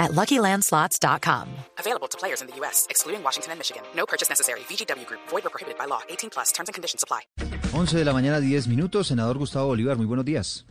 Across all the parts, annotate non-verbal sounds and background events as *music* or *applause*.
at LuckyLandSlots.com. Available to players in the U.S., excluding Washington and Michigan. No purchase necessary. VGW Group. Void or prohibited by law. 18 plus. Terms and conditions apply. 11 de la mañana, 10 minutos. Senador Gustavo Bolívar, muy buenos días.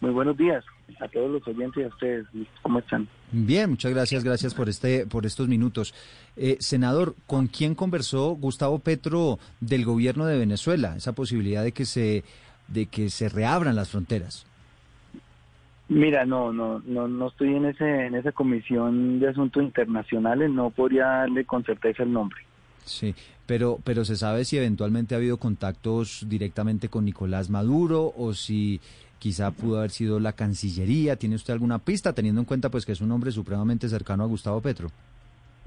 Muy buenos días a todos los oyentes y a ustedes. ¿Cómo están? Bien, muchas gracias, gracias por este, por estos minutos. Eh, senador, ¿con quién conversó Gustavo Petro del gobierno de Venezuela? Esa posibilidad de que se, de que se reabran las fronteras. Mira, no, no, no, no estoy en ese, en esa comisión de asuntos internacionales. No podría darle con certeza el nombre. Sí, pero, pero se sabe si eventualmente ha habido contactos directamente con Nicolás Maduro o si quizá pudo haber sido la Cancillería. ¿Tiene usted alguna pista, teniendo en cuenta pues que es un hombre supremamente cercano a Gustavo Petro?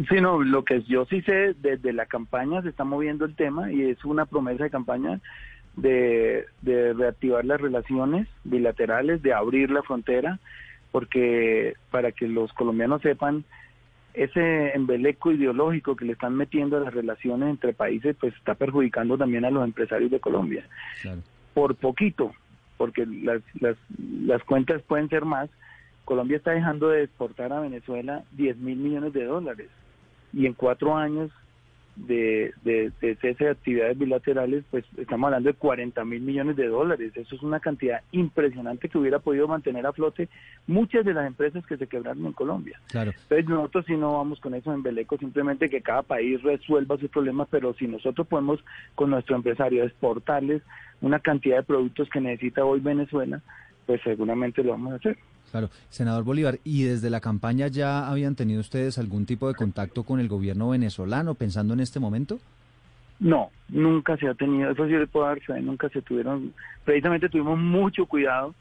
Sí, no, lo que yo sí sé, desde la campaña se está moviendo el tema y es una promesa de campaña de, de reactivar las relaciones bilaterales, de abrir la frontera, porque para que los colombianos sepan, ese embeleco ideológico que le están metiendo a las relaciones entre países, pues está perjudicando también a los empresarios de Colombia. Claro. Por poquito, porque las, las, las cuentas pueden ser más. Colombia está dejando de exportar a Venezuela 10 mil millones de dólares y en cuatro años de, de, de cese de actividades bilaterales, pues estamos hablando de 40 mil millones de dólares. Eso es una cantidad impresionante que hubiera podido mantener a flote muchas de las empresas que se quebraron en Colombia. Claro. Entonces nosotros si no vamos con eso en Beleco, simplemente que cada país resuelva sus problemas, pero si nosotros podemos con nuestro empresario exportarles una cantidad de productos que necesita hoy Venezuela, pues seguramente lo vamos a hacer. Claro, senador Bolívar, ¿y desde la campaña ya habían tenido ustedes algún tipo de contacto con el gobierno venezolano pensando en este momento? No, nunca se ha tenido, eso sí le puedo dar, nunca se tuvieron, precisamente tuvimos mucho cuidado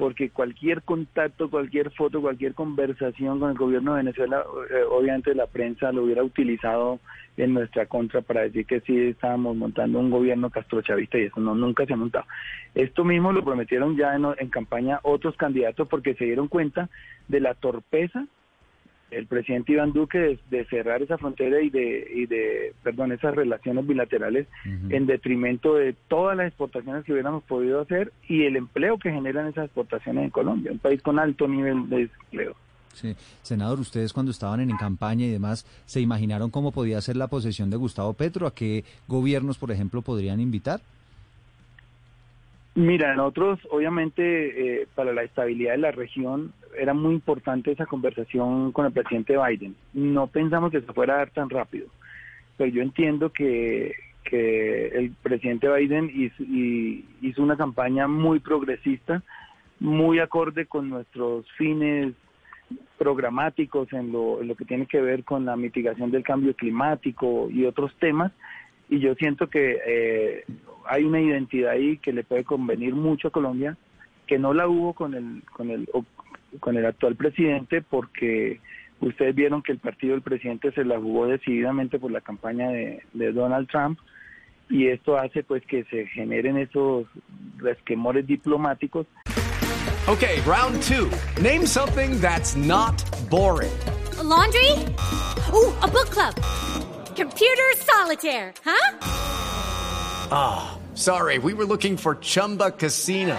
porque cualquier contacto, cualquier foto, cualquier conversación con el gobierno de Venezuela, eh, obviamente la prensa lo hubiera utilizado en nuestra contra para decir que sí estábamos montando un gobierno castrochavista y eso no nunca se ha montado. Esto mismo lo prometieron ya en, en campaña otros candidatos porque se dieron cuenta de la torpeza el presidente Iván Duque de, de, cerrar esa frontera y de, y de perdón, esas relaciones bilaterales uh -huh. en detrimento de todas las exportaciones que hubiéramos podido hacer y el empleo que generan esas exportaciones en Colombia, un país con alto nivel de empleo. Sí. Senador, ustedes cuando estaban en, en campaña y demás, ¿se imaginaron cómo podía ser la posesión de Gustavo Petro? ¿A qué gobiernos, por ejemplo, podrían invitar? Mira, nosotros obviamente eh, para la estabilidad de la región era muy importante esa conversación con el presidente Biden. No pensamos que se fuera a dar tan rápido, pero yo entiendo que, que el presidente Biden hizo, hizo una campaña muy progresista, muy acorde con nuestros fines programáticos en lo, en lo que tiene que ver con la mitigación del cambio climático y otros temas. Y yo siento que eh, hay una identidad ahí que le puede convenir mucho a Colombia, que no la hubo con el, con el, con el actual presidente, porque ustedes vieron que el partido del presidente se la jugó decididamente por la campaña de, de Donald Trump, y esto hace pues que se generen esos resquemores diplomáticos. Okay, round two. Name something that's not boring. A laundry? Ooh, a book club. Computer solitaire, huh? Ah, oh, sorry, we were looking for Chumba Casino.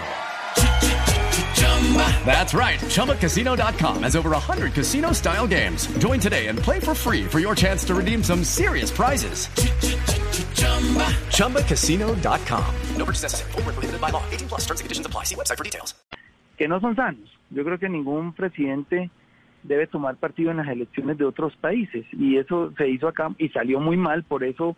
That's right. ChumbaCasino.com has over 100 casino style games. Join today and play for free for your chance to redeem some serious prizes. ChumbaCasino.com. No purchase necessary. Forward, prohibited by law. 18 plus terms and conditions apply. See website for details. Que no son sanos. Yo creo que ningún presidente debe tomar partido en las elecciones de otros países. Y eso se hizo acá y salió muy mal. Por eso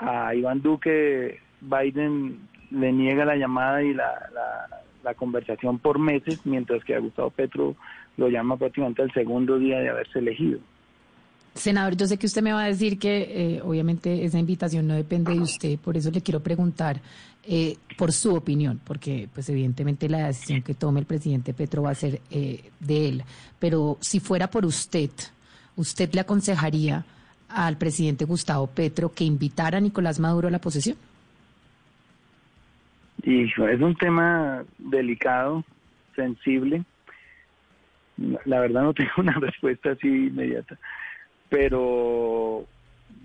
a Iván Duque Biden le niega la llamada y la, la, la, conversación por meses, mientras que a Gustavo Petro lo llama prácticamente al segundo día de haberse elegido. Senador, yo sé que usted me va a decir que eh, obviamente esa invitación no depende de usted, por eso le quiero preguntar eh, por su opinión, porque pues evidentemente la decisión que tome el presidente Petro va a ser eh, de él, pero si fuera por usted, ¿usted le aconsejaría al presidente Gustavo Petro que invitara a Nicolás Maduro a la posesión? Y es un tema delicado, sensible. La verdad no *laughs* tengo una respuesta así inmediata, pero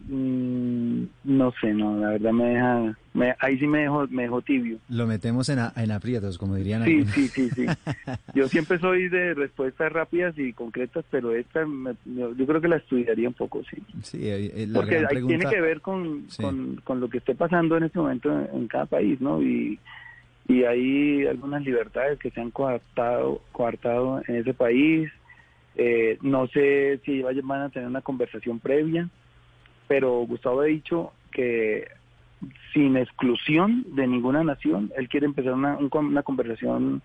mm, no sé, no, la verdad me deja, me, ahí sí me dejo, me dejo tibio. Lo metemos en, a- en aprietos, como dirían Sí, algunos. sí, sí, sí. *laughs* Yo siempre soy de respuestas rápidas y concretas, pero esta me- yo, creo que la estudiaría un poco, sí. Sí, eh, eh, la Porque gran tiene que ver con, Sí. con, con lo que esté pasando en este momento en, en cada país, ¿no? Y, y hay algunas libertades que se han coartado, coartado en ese país. Eh, no sé si van a tener una conversación previa, pero Gustavo ha dicho que sin exclusión de ninguna nación, él quiere empezar una, un- una conversación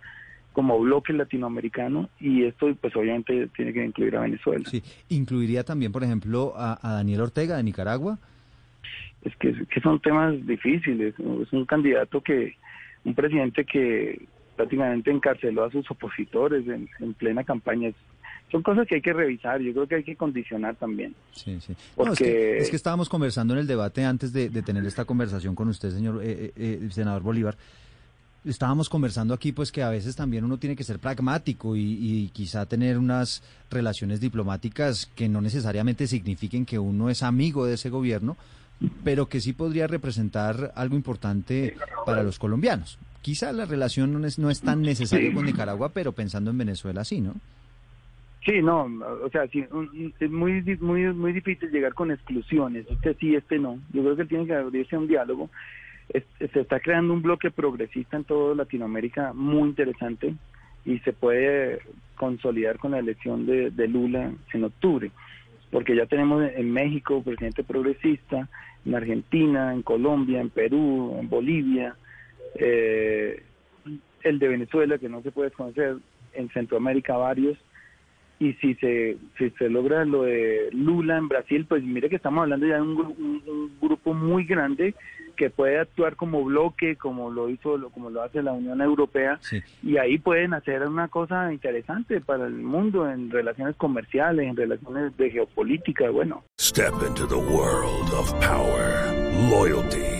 como bloque latinoamericano y esto pues obviamente tiene que incluir a Venezuela. Sí, incluiría también, por ejemplo, a, a Daniel Ortega de Nicaragua. es que, que son temas difíciles. Es un candidato que, un presidente que prácticamente encarceló a sus opositores en, en plena campaña. Es- Son cosas que hay que revisar. Yo creo que hay que condicionar también. Sí, sí. No, es, que, Porque- es que estábamos conversando en el debate antes de, de tener esta conversación con usted, señor eh, eh, eh, senador Bolívar. Estábamos conversando aquí, pues que a veces también uno tiene que ser pragmático y, y quizá tener unas relaciones diplomáticas que no necesariamente signifiquen que uno es amigo de ese gobierno, pero que sí podría representar algo importante para los colombianos. Quizá la relación no es, no es tan necesaria Sí. con Nicaragua, pero pensando en Venezuela sí, ¿no? Sí, no, o sea, un- es muy, muy, muy difícil llegar con exclusiones. Este sí, este no. Yo creo que tiene que abrirse un diálogo. Se está creando un bloque progresista en toda Latinoamérica muy interesante y se puede consolidar con la elección de, de Lula en octubre, porque ya tenemos en México presidente progresista, en Argentina, en Colombia, en Perú, en Bolivia, eh, el de Venezuela que no se puede desconocer, en Centroamérica varios y si se si se logra lo de Lula en Brasil, pues mire que estamos hablando ya de un, gru- un- un grupo muy grande que puede actuar como bloque, como lo hizo, lo- como lo hace la Unión Europea, Sí. y ahí pueden hacer una cosa interesante para el mundo en relaciones comerciales, en relaciones de geopolítica, bueno. Step into the world of power, loyalty,